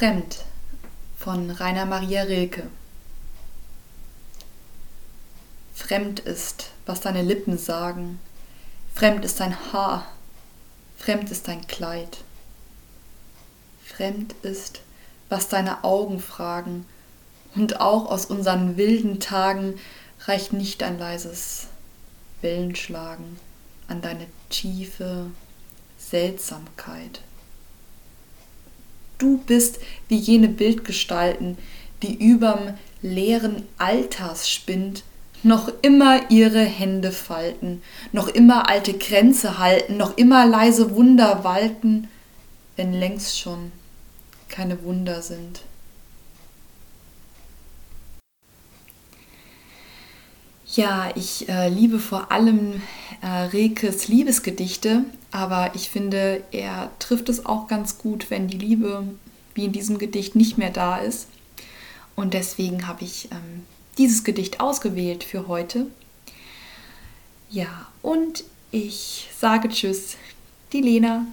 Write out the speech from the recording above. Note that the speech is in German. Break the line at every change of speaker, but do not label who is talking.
Fremd von Rainer Maria Rilke. Fremd ist, was deine Lippen sagen. Fremd ist dein Haar. Fremd ist dein Kleid. Fremd ist, was deine Augen fragen. Und auch aus unseren wilden Tagen reicht nicht ein leises Wellenschlagen an deine tiefe Seltsamkeit. Du bist wie jene Bildgestalten, die überm leeren Altersspind noch immer ihre Hände falten, noch immer alte Kränze halten, noch immer leise Wunder walten, wenn längst schon keine Wunder sind. Ja, ich äh, liebe vor allem äh, Rekes Liebesgedichte, aber ich finde, er trifft es auch ganz gut, wenn die Liebe wie in diesem Gedicht nicht mehr da ist. Und deswegen habe ich ähm, dieses Gedicht ausgewählt für heute. Ja, und ich sage Tschüss, die Lena.